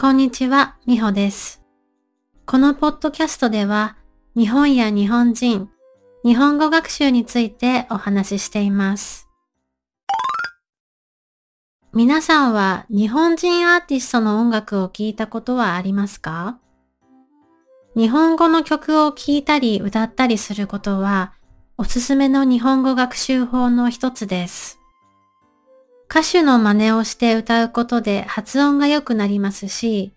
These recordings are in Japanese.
こんにちは、みほです。このポッドキャストでは、日本や日本人、日本語学習についてお話ししています。皆さんは日本人アーティストの音楽を聴いたことはありますか？日本語の曲を聴いたり歌ったりすることは、おすすめの日本語学習法の一つです。歌手の真似をして歌うことで発音が良くなりますし、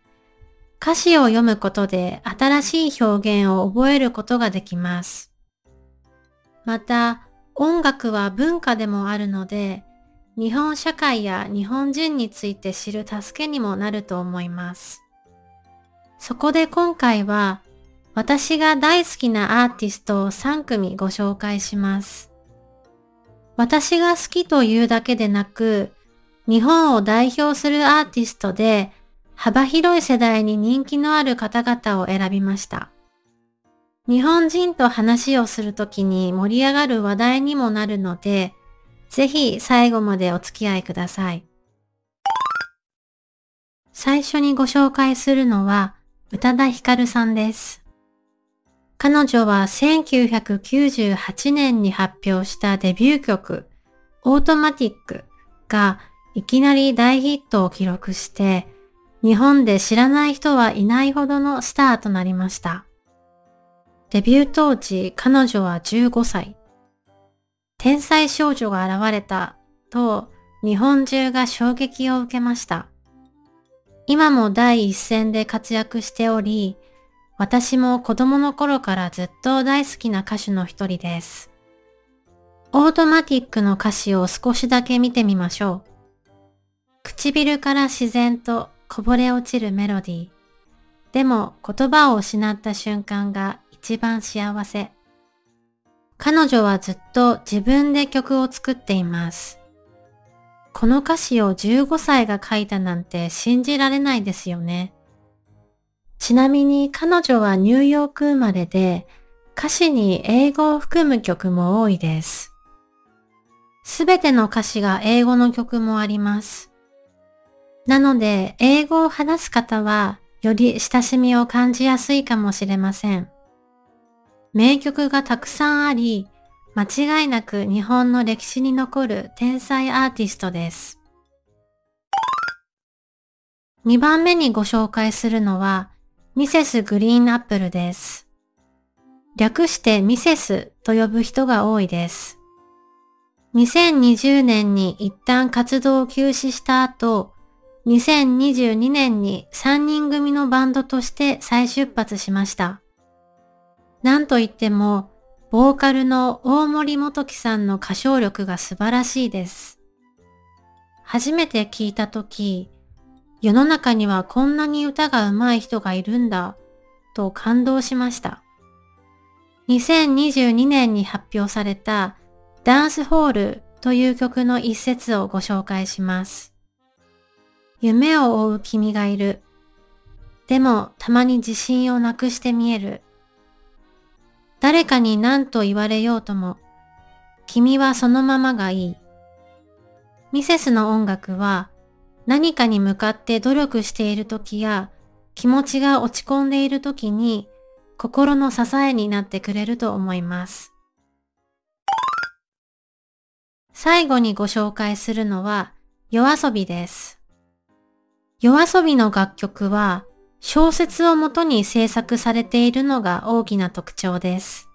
歌詞を読むことで新しい表現を覚えることができます。また、音楽は文化でもあるので、日本社会や日本人について知る助けにもなると思います。そこで今回は、私が大好きなアーティストを3組ご紹介します。私が好きというだけでなく、日本を代表するアーティストで幅広い世代に人気のある方々を選びました。日本人と話をするときに盛り上がる話題にもなるので、ぜひ最後までお付き合いください。最初にご紹介するのは宇多田ヒカルさんです。彼女は1998年に発表したデビュー曲、オートマティックがいきなり大ヒットを記録して、日本で知らない人はいないほどのスターとなりました。デビュー当時、彼女は15歳。天才少女が現れたと日本中が衝撃を受けました。今も第一線で活躍しており、私も子供の頃からずっと大好きな歌手の一人です。オートマティックの歌詞を少しだけ見てみましょう。唇から自然とこぼれ落ちるメロディー。でも言葉を失った瞬間が一番幸せ。彼女はずっと自分で曲を作っています。この歌詞を15歳が書いたなんて信じられないですよね。ちなみに彼女はニューヨーク生まれで歌詞に英語を含む曲も多いです。すべての歌詞が英語の曲もあります。なので英語を話す方はより親しみを感じやすいかもしれません。名曲がたくさんあり、間違いなく日本の歴史に残る天才アーティストです。2番目にご紹介するのはミセスグリーンアップルです。略してミセスと呼ぶ人が多いです。2020年に一旦活動を休止した後、2022年に3人組のバンドとして再出発しました。なんといっても、ボーカルの大森元樹さんの歌唱力が素晴らしいです。初めて聞いたとき、世の中にはこんなに歌が上手い人がいるんだ、と感動しました。2022年に発表されたダンスホールという曲の一節をご紹介します。夢を追う君がいる。でもたまに自信をなくして見える。誰かに何と言われようとも、君はそのままがいい。ミセスの音楽は何かに向かって努力している時や気持ちが落ち込んでいる時に心の支えになってくれると思います。最後にご紹介するのは夜遊びです。夜遊びの楽曲は小説をもとに制作されているのが大きな特徴です。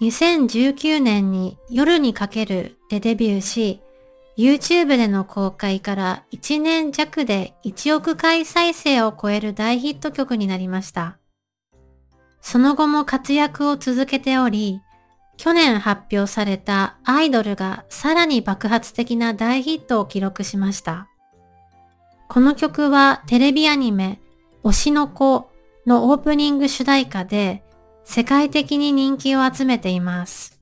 2019年に夜にかけるでデビューし、YouTube での公開から1年弱で1億回再生を超える大ヒット曲になりました。その後も活躍を続けており、去年発表されたアイドルがさらに爆発的な大ヒットを記録しました。この曲はテレビアニメ推しの子のオープニング主題歌で世界的に人気を集めています。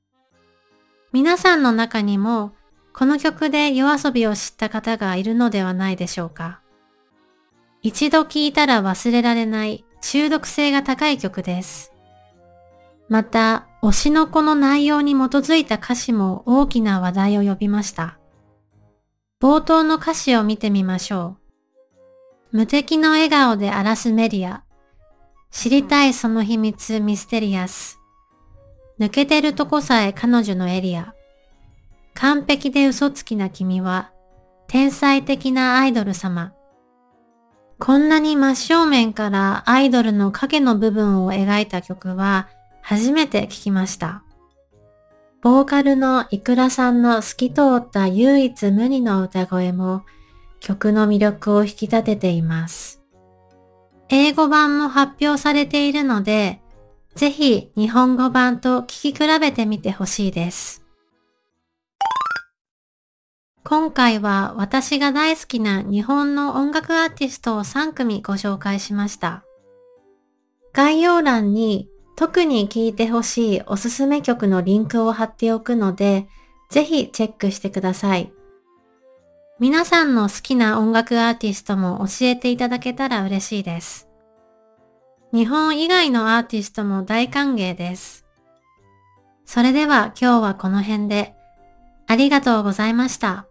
皆さんの中にもこの曲で夜遊びを知った方がいるのではないでしょうか。一度聴いたら忘れられない中毒性が高い曲です。また、推しの子の内容に基づいた歌詞も大きな話題を呼びました。冒頭の歌詞を見てみましょう。無敵の笑顔で荒らすメディア。知りたいその秘密ミステリアス。抜けてるとこさえ彼女のエリア。完璧で嘘つきな君は、天才的なアイドル様。こんなに真正面からアイドルの影の部分を描いた曲は初めて聴きました。ボーカルのイクラさんの透き通った唯一無二の歌声も曲の魅力を引き立てています。英語版も発表されているので、ぜひ日本語版と聴き比べてみてほしいです。今回は私が大好きな日本の音楽アーティストを3組ご紹介しました。概要欄に特に聴いてほしいおすすめ曲のリンクを貼っておくので、ぜひチェックしてください。皆さんの好きな音楽アーティストも教えていただけたら嬉しいです。日本以外のアーティストも大歓迎です。それでは今日はこの辺でありがとうございました。